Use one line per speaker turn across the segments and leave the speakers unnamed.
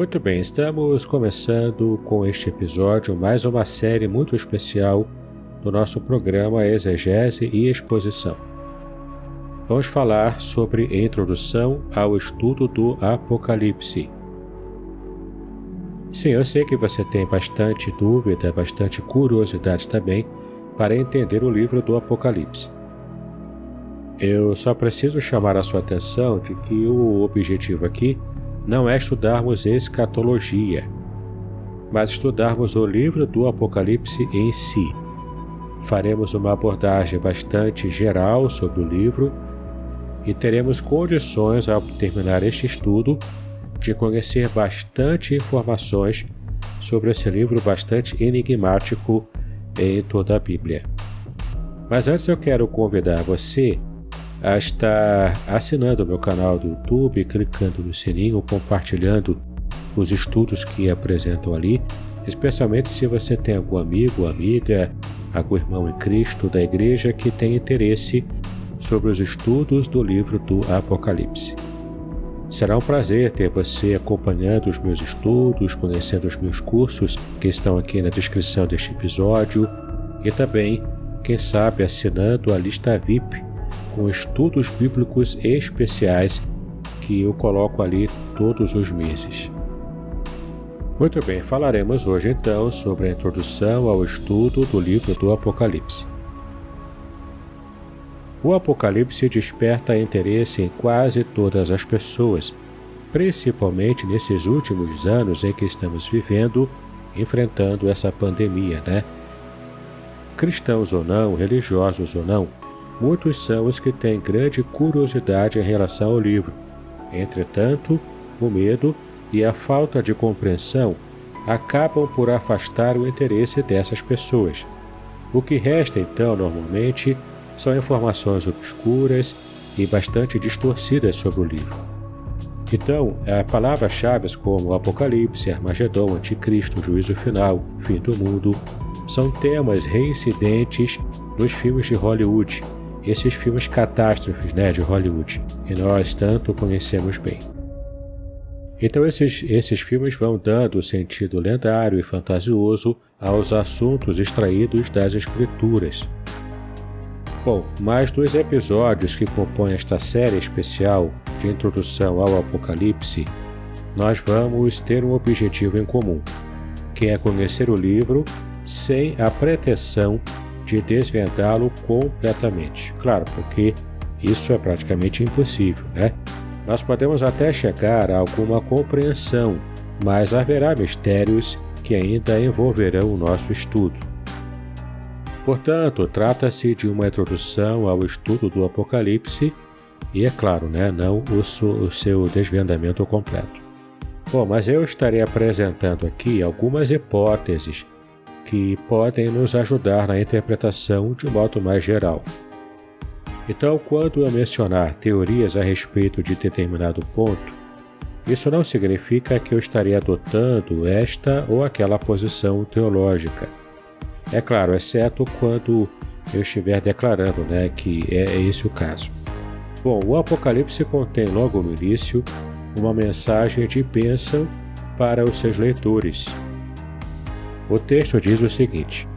Muito bem, estamos começando com este episódio mais uma série muito especial do nosso programa Exegese e Exposição. Vamos falar sobre introdução ao estudo do Apocalipse. Sim, eu sei que você tem bastante dúvida, bastante curiosidade também para entender o livro do Apocalipse. Eu só preciso chamar a sua atenção de que o objetivo aqui não é estudarmos escatologia, mas estudarmos o livro do Apocalipse em si. Faremos uma abordagem bastante geral sobre o livro e teremos condições, ao terminar este estudo, de conhecer bastante informações sobre esse livro bastante enigmático em toda a Bíblia. Mas antes eu quero convidar você a estar assinando o meu canal do YouTube, clicando no sininho, compartilhando os estudos que apresentam ali, especialmente se você tem algum amigo, amiga, algum irmão em Cristo da igreja que tem interesse sobre os estudos do livro do Apocalipse. Será um prazer ter você acompanhando os meus estudos, conhecendo os meus cursos que estão aqui na descrição deste episódio e também, quem sabe, assinando a lista VIP com estudos bíblicos especiais que eu coloco ali todos os meses. Muito bem, falaremos hoje então sobre a introdução ao estudo do livro do Apocalipse. O Apocalipse desperta interesse em quase todas as pessoas, principalmente nesses últimos anos em que estamos vivendo, enfrentando essa pandemia, né? Cristãos ou não, religiosos ou não, muitos são os que têm grande curiosidade em relação ao livro. Entretanto, o medo e a falta de compreensão acabam por afastar o interesse dessas pessoas. O que resta então, normalmente, são informações obscuras e bastante distorcidas sobre o livro. Então, palavras-chave como Apocalipse, Armagedon, Anticristo, Juízo Final, Fim do Mundo, são temas reincidentes nos filmes de Hollywood esses filmes catástrofes né, de Hollywood, que nós tanto conhecemos bem. Então esses, esses filmes vão dando sentido lendário e fantasioso aos assuntos extraídos das escrituras. Bom, mais dois episódios que compõem esta série especial de introdução ao Apocalipse, nós vamos ter um objetivo em comum, que é conhecer o livro sem a pretensão de desvendá-lo completamente. Claro, porque isso é praticamente impossível, né? Nós podemos até chegar a alguma compreensão, mas haverá mistérios que ainda envolverão o nosso estudo. Portanto, trata-se de uma introdução ao estudo do Apocalipse e, é claro, né, não o, o seu desvendamento completo. Bom, mas eu estarei apresentando aqui algumas hipóteses que podem nos ajudar na interpretação de modo mais geral. Então, quando eu mencionar teorias a respeito de determinado ponto, isso não significa que eu estarei adotando esta ou aquela posição teológica. É claro, exceto quando eu estiver declarando né, que é esse o caso. Bom, o Apocalipse contém logo no início uma mensagem de bênção para os seus leitores. O texto diz o seguinte: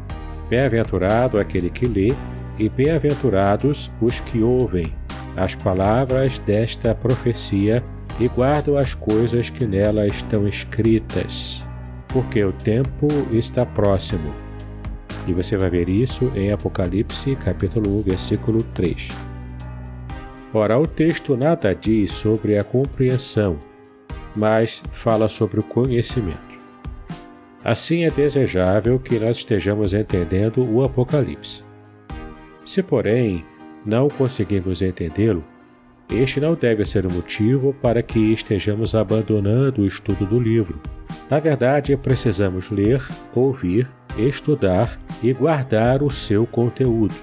Bem-aventurado aquele que lê, e bem-aventurados os que ouvem as palavras desta profecia e guardam as coisas que nela estão escritas, porque o tempo está próximo. E você vai ver isso em Apocalipse, capítulo 1, versículo 3. Ora, o texto nada diz sobre a compreensão, mas fala sobre o conhecimento. Assim é desejável que nós estejamos entendendo o Apocalipse. Se, porém, não conseguimos entendê-lo, este não deve ser o motivo para que estejamos abandonando o estudo do livro. Na verdade, precisamos ler, ouvir, estudar e guardar o seu conteúdo.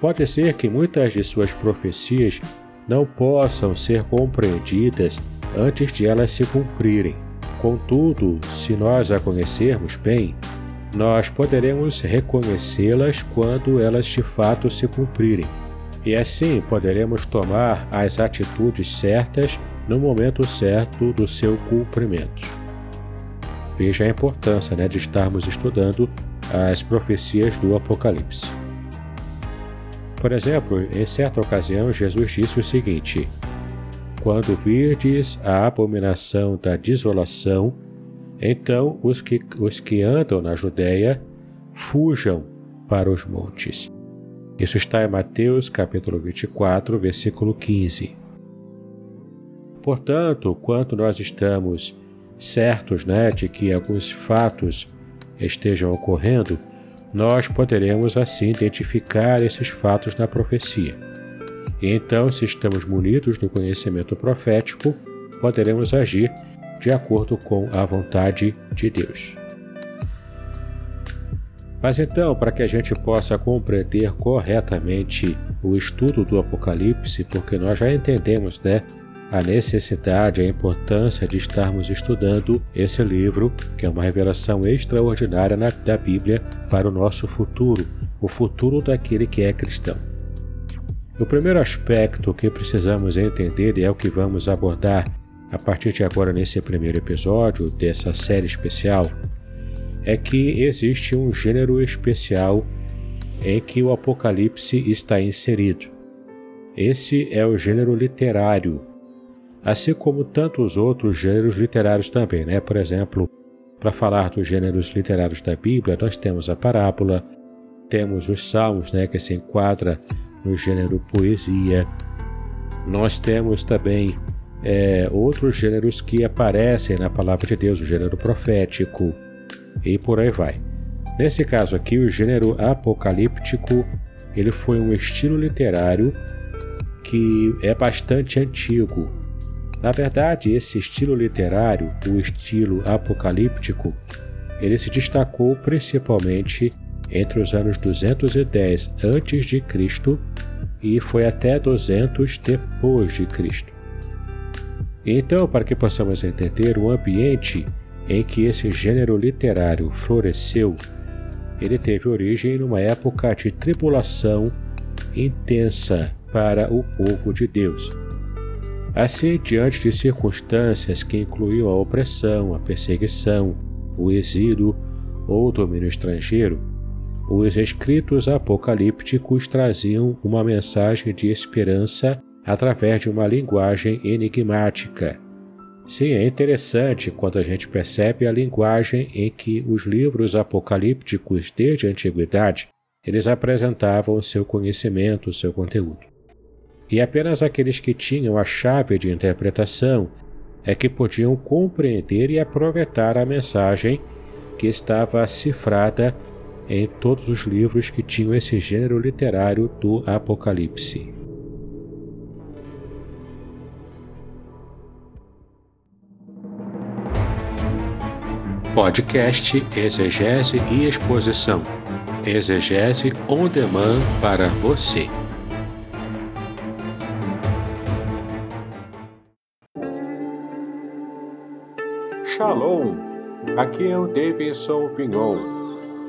Pode ser que muitas de suas profecias não possam ser compreendidas antes de elas se cumprirem. Contudo, se nós a conhecermos bem, nós poderemos reconhecê-las quando elas de fato se cumprirem e assim poderemos tomar as atitudes certas no momento certo do seu cumprimento. Veja a importância né, de estarmos estudando as profecias do Apocalipse. Por exemplo, em certa ocasião, Jesus disse o seguinte: Quando virdes a abominação da desolação, então os que, os que andam na Judéia fujam para os montes. Isso está em Mateus capítulo 24, versículo 15. Portanto, quanto nós estamos certos né, de que alguns fatos estejam ocorrendo, nós poderemos assim identificar esses fatos na profecia. Então, se estamos munidos do conhecimento profético, poderemos agir de acordo com a vontade de Deus. Mas então, para que a gente possa compreender corretamente o estudo do Apocalipse, porque nós já entendemos, né, a necessidade, a importância de estarmos estudando esse livro, que é uma revelação extraordinária na, da Bíblia para o nosso futuro, o futuro daquele que é cristão. O primeiro aspecto que precisamos entender e é o que vamos abordar a partir de agora nesse primeiro episódio dessa série especial é que existe um gênero especial em que o Apocalipse está inserido. Esse é o gênero literário, assim como tantos outros gêneros literários também, né? Por exemplo, para falar dos gêneros literários da Bíblia, nós temos a parábola, temos os salmos, né, que se enquadra no gênero poesia. Nós temos também é, outros gêneros que aparecem na palavra de Deus, o gênero profético, e por aí vai. Nesse caso aqui, o gênero apocalíptico ele foi um estilo literário que é bastante antigo. Na verdade, esse estilo literário, o estilo apocalíptico, ele se destacou principalmente entre os anos 210 a.C. e foi até 200 depois de Cristo. Então, para que possamos entender o ambiente em que esse gênero literário floresceu, ele teve origem numa época de tribulação intensa para o povo de Deus. Assim, diante de circunstâncias que incluíam a opressão, a perseguição, o exílio ou o domínio estrangeiro, os escritos apocalípticos traziam uma mensagem de esperança através de uma linguagem enigmática Sim, é interessante quando a gente percebe a linguagem em que os livros apocalípticos desde a antiguidade eles apresentavam seu conhecimento, seu conteúdo. E apenas aqueles que tinham a chave de interpretação é que podiam compreender e aproveitar a mensagem que estava cifrada em todos os livros que tinham esse gênero literário do Apocalipse. Podcast Exegese e Exposição. Exegese on demand para você. Shalom! Aqui é o Davidson Pinhon.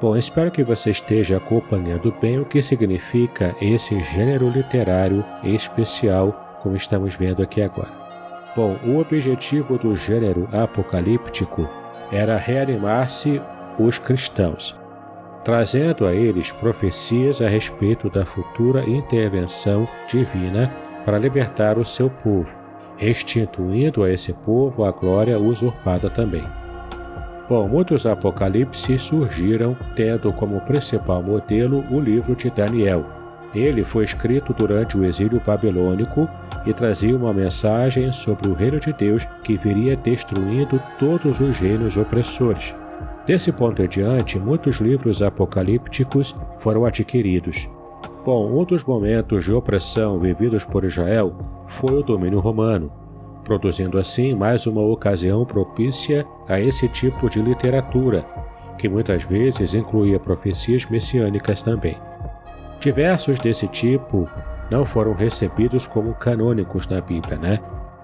Bom, espero que você esteja acompanhando bem o que significa esse gênero literário especial, como estamos vendo aqui agora. Bom, o objetivo do gênero apocalíptico era reanimar-se os cristãos, trazendo a eles profecias a respeito da futura intervenção divina para libertar o seu povo, restituindo a esse povo a glória usurpada também. Bom, muitos apocalipses surgiram tendo como principal modelo o livro de Daniel. Ele foi escrito durante o exílio babilônico e trazia uma mensagem sobre o reino de Deus que viria destruindo todos os reinos opressores. Desse ponto em diante, muitos livros apocalípticos foram adquiridos. Bom, um dos momentos de opressão vividos por Israel foi o domínio romano produzindo assim mais uma ocasião propícia a esse tipo de literatura, que muitas vezes incluía profecias messiânicas também. Diversos desse tipo não foram recebidos como canônicos na Bíblia, né?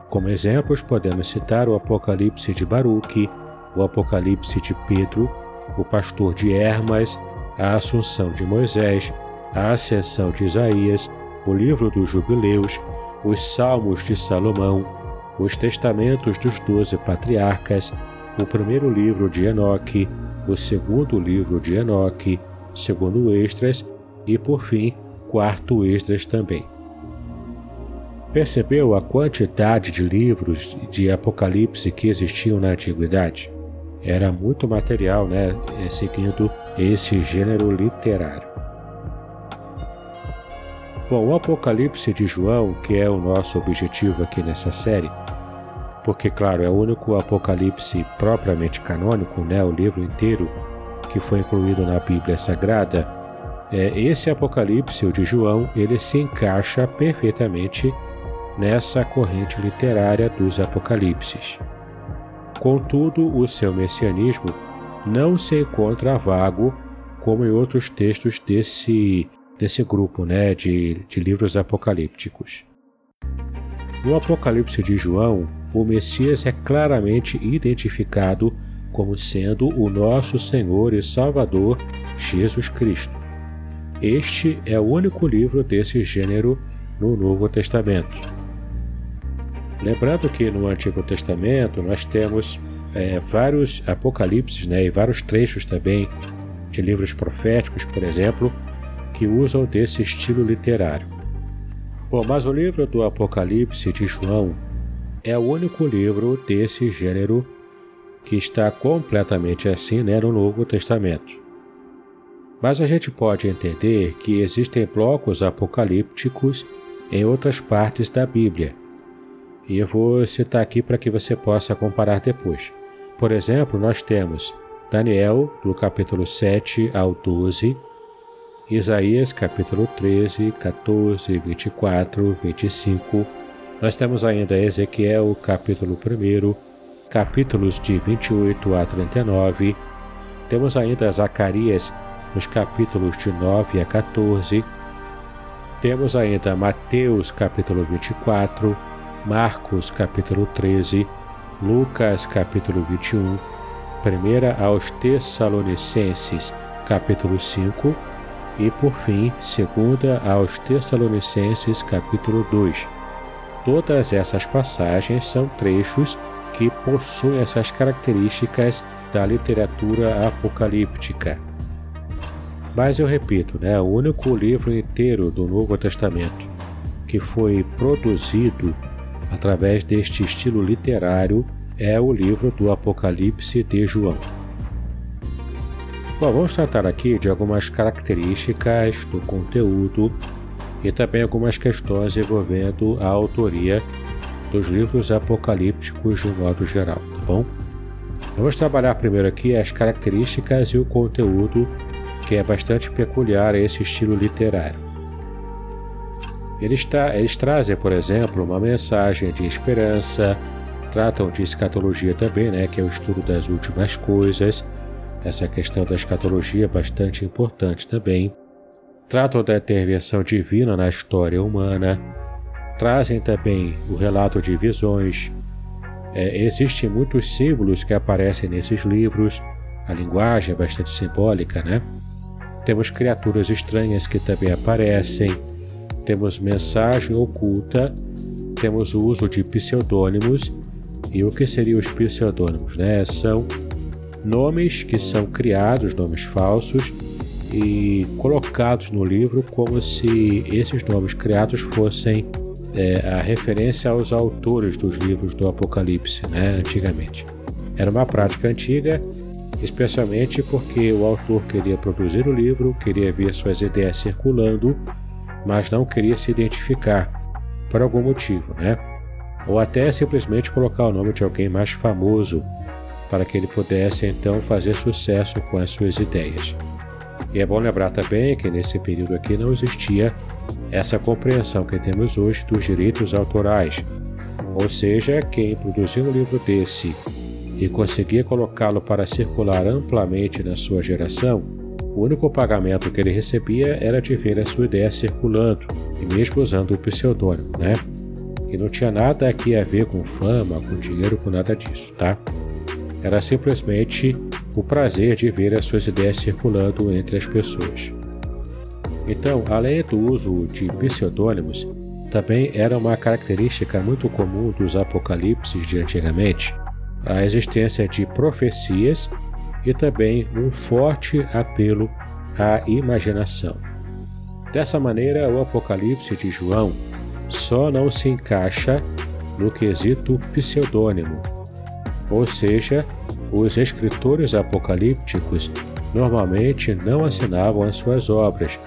Como exemplos, podemos citar o Apocalipse de Baruque, o Apocalipse de Pedro, o Pastor de Hermas, a Assunção de Moisés, a Ascensão de Isaías, o Livro dos Jubileus, os Salmos de Salomão, os Testamentos dos Doze Patriarcas, o primeiro livro de Enoque, o segundo livro de Enoque, segundo Extras e, por fim, quarto Extras também. Percebeu a quantidade de livros de Apocalipse que existiam na antiguidade? Era muito material, né, seguindo esse gênero literário. Bom, o Apocalipse de João, que é o nosso objetivo aqui nessa série, porque, claro, é o único Apocalipse propriamente canônico, né, o livro inteiro que foi incluído na Bíblia Sagrada, é, esse Apocalipse, o de João, ele se encaixa perfeitamente nessa corrente literária dos Apocalipses. Contudo, o seu messianismo não se encontra vago como em outros textos desse, desse grupo né, de, de livros apocalípticos. No Apocalipse de João, o Messias é claramente identificado como sendo o nosso Senhor e Salvador Jesus Cristo. Este é o único livro desse gênero no Novo Testamento. Lembrando que no Antigo Testamento nós temos é, vários apocalipses né, e vários trechos também de livros proféticos, por exemplo, que usam desse estilo literário. Bom, mas o livro do Apocalipse de João é o único livro desse gênero que está completamente assim né, no Novo Testamento. Mas a gente pode entender que existem blocos apocalípticos em outras partes da Bíblia. E eu vou citar aqui para que você possa comparar depois. Por exemplo, nós temos Daniel, do capítulo 7 ao 12, Isaías, capítulo 13, 14, 24, 25, nós temos ainda Ezequiel, capítulo 1, capítulos de 28 a 39. Temos ainda Zacarias, nos capítulos de 9 a 14. Temos ainda Mateus, capítulo 24, Marcos, capítulo 13, Lucas, capítulo 21, 1 aos Tessalonicenses, capítulo 5 e, por fim, 2 aos Tessalonicenses, capítulo 2. Todas essas passagens são trechos que possuem essas características da literatura apocalíptica. Mas eu repito, né, o único livro inteiro do Novo Testamento que foi produzido através deste estilo literário é o livro do Apocalipse de João. Bom, vamos tratar aqui de algumas características do conteúdo e também algumas questões envolvendo a autoria dos livros apocalípticos de um modo geral, tá bom? Vamos trabalhar primeiro aqui as características e o conteúdo que é bastante peculiar a esse estilo literário. Eles, tra eles trazem, por exemplo, uma mensagem de esperança, tratam de escatologia também, né, que é o estudo das últimas coisas. Essa questão da escatologia é bastante importante também. Tratam da intervenção divina na história humana. Trazem também o relato de visões. É, existem muitos símbolos que aparecem nesses livros. A linguagem é bastante simbólica, né? Temos criaturas estranhas que também aparecem. Temos mensagem oculta. Temos o uso de pseudônimos e o que seriam os pseudônimos? Né? São nomes que são criados, nomes falsos, e colocados no livro como se esses nomes criados fossem é, a referência aos autores dos livros do Apocalipse, né, antigamente. Era uma prática antiga, especialmente porque o autor queria produzir o livro, queria ver suas ideias circulando, mas não queria se identificar por algum motivo, né? ou até simplesmente colocar o nome de alguém mais famoso para que ele pudesse então fazer sucesso com as suas ideias. E é bom lembrar também que nesse período aqui não existia essa compreensão que temos hoje dos direitos autorais, ou seja, quem produziu um livro desse e conseguia colocá-lo para circular amplamente na sua geração, o único pagamento que ele recebia era de ver a sua ideia circulando, e mesmo usando o pseudônimo, né? que não tinha nada aqui a ver com fama, com dinheiro, com nada disso, tá? Era simplesmente o prazer de ver as suas ideias circulando entre as pessoas. Então, além do uso de pseudônimos, também era uma característica muito comum dos apocalipses de antigamente a existência de profecias e também um forte apelo à imaginação. Dessa maneira, o Apocalipse de João só não se encaixa no quesito pseudônimo, ou seja, os escritores apocalípticos normalmente não assinavam as suas obras,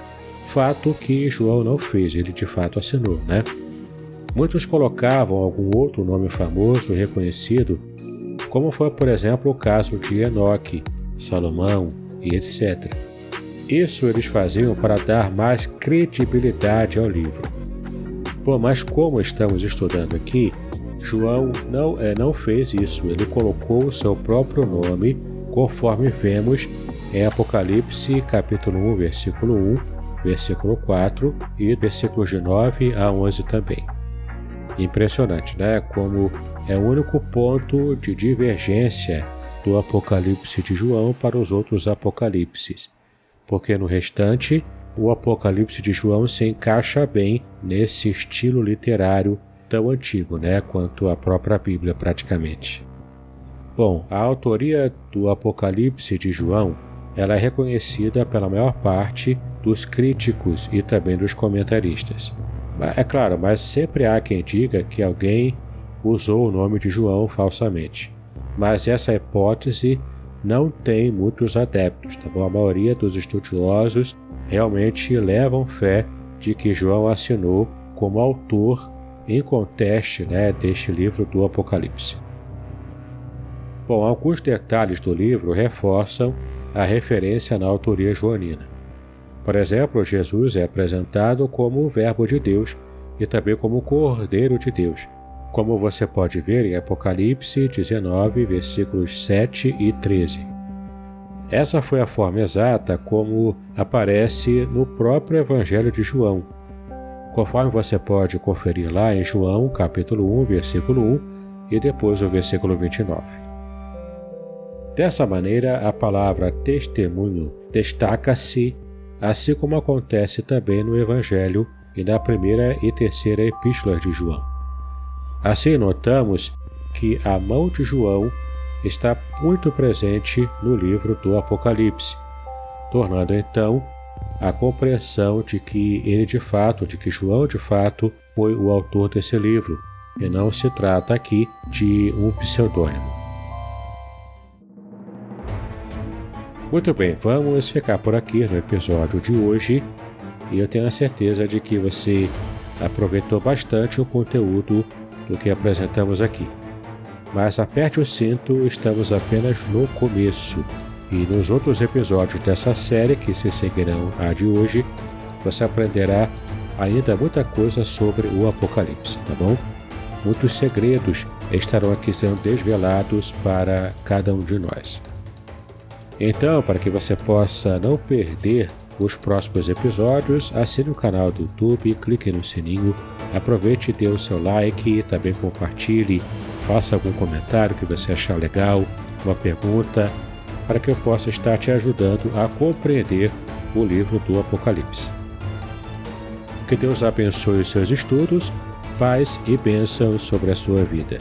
fato que João não fez, ele de fato assinou, né? Muitos colocavam algum outro nome famoso reconhecido, como foi, por exemplo, o caso de Enoque, Salomão e etc. Isso eles faziam para dar mais credibilidade ao livro. Bom, mas como estamos estudando aqui, João não, é, não fez isso, ele colocou o seu próprio nome, conforme vemos em Apocalipse capítulo 1, versículo 1, versículo 4 e versículos de 9 a 11 também. Impressionante, né? Como é o único ponto de divergência do Apocalipse de João para os outros Apocalipses, porque no restante o Apocalipse de João se encaixa bem nesse estilo literário tão antigo, né, quanto a própria Bíblia praticamente. Bom, a autoria do Apocalipse de João, ela é reconhecida pela maior parte dos críticos e também dos comentaristas. É claro, mas sempre há quem diga que alguém usou o nome de João falsamente. Mas essa hipótese não tem muitos adeptos, tá bom? A maioria dos estudiosos realmente levam fé de que João assinou como autor em conteste né, deste livro do Apocalipse. Bom, alguns detalhes do livro reforçam a referência na autoria joanina. Por exemplo, Jesus é apresentado como o Verbo de Deus e também como o Cordeiro de Deus, como você pode ver em Apocalipse 19, versículos 7 e 13. Essa foi a forma exata como aparece no próprio Evangelho de João, conforme você pode conferir lá em João, capítulo 1, versículo 1 e depois o versículo 29. Dessa maneira, a palavra testemunho destaca-se, assim como acontece também no Evangelho e na primeira e terceira epístola de João. Assim, notamos que a mão de João está muito presente no livro do Apocalipse, tornando então a compreensão de que ele de fato, de que João de fato foi o autor desse livro, e não se trata aqui de um pseudônimo. Muito bem, vamos ficar por aqui no episódio de hoje e eu tenho a certeza de que você aproveitou bastante o conteúdo do que apresentamos aqui. Mas aperte o cinto, estamos apenas no começo. E nos outros episódios dessa série, que se seguirão a de hoje, você aprenderá ainda muita coisa sobre o Apocalipse, tá bom? Muitos segredos estarão aqui sendo desvelados para cada um de nós. Então, para que você possa não perder os próximos episódios, assine o canal do YouTube, clique no sininho, aproveite e dê o seu like, também compartilhe, faça algum comentário que você achar legal, uma pergunta, para que eu possa estar te ajudando a compreender o livro do Apocalipse. Que Deus abençoe os seus estudos, paz e bênção sobre a sua vida.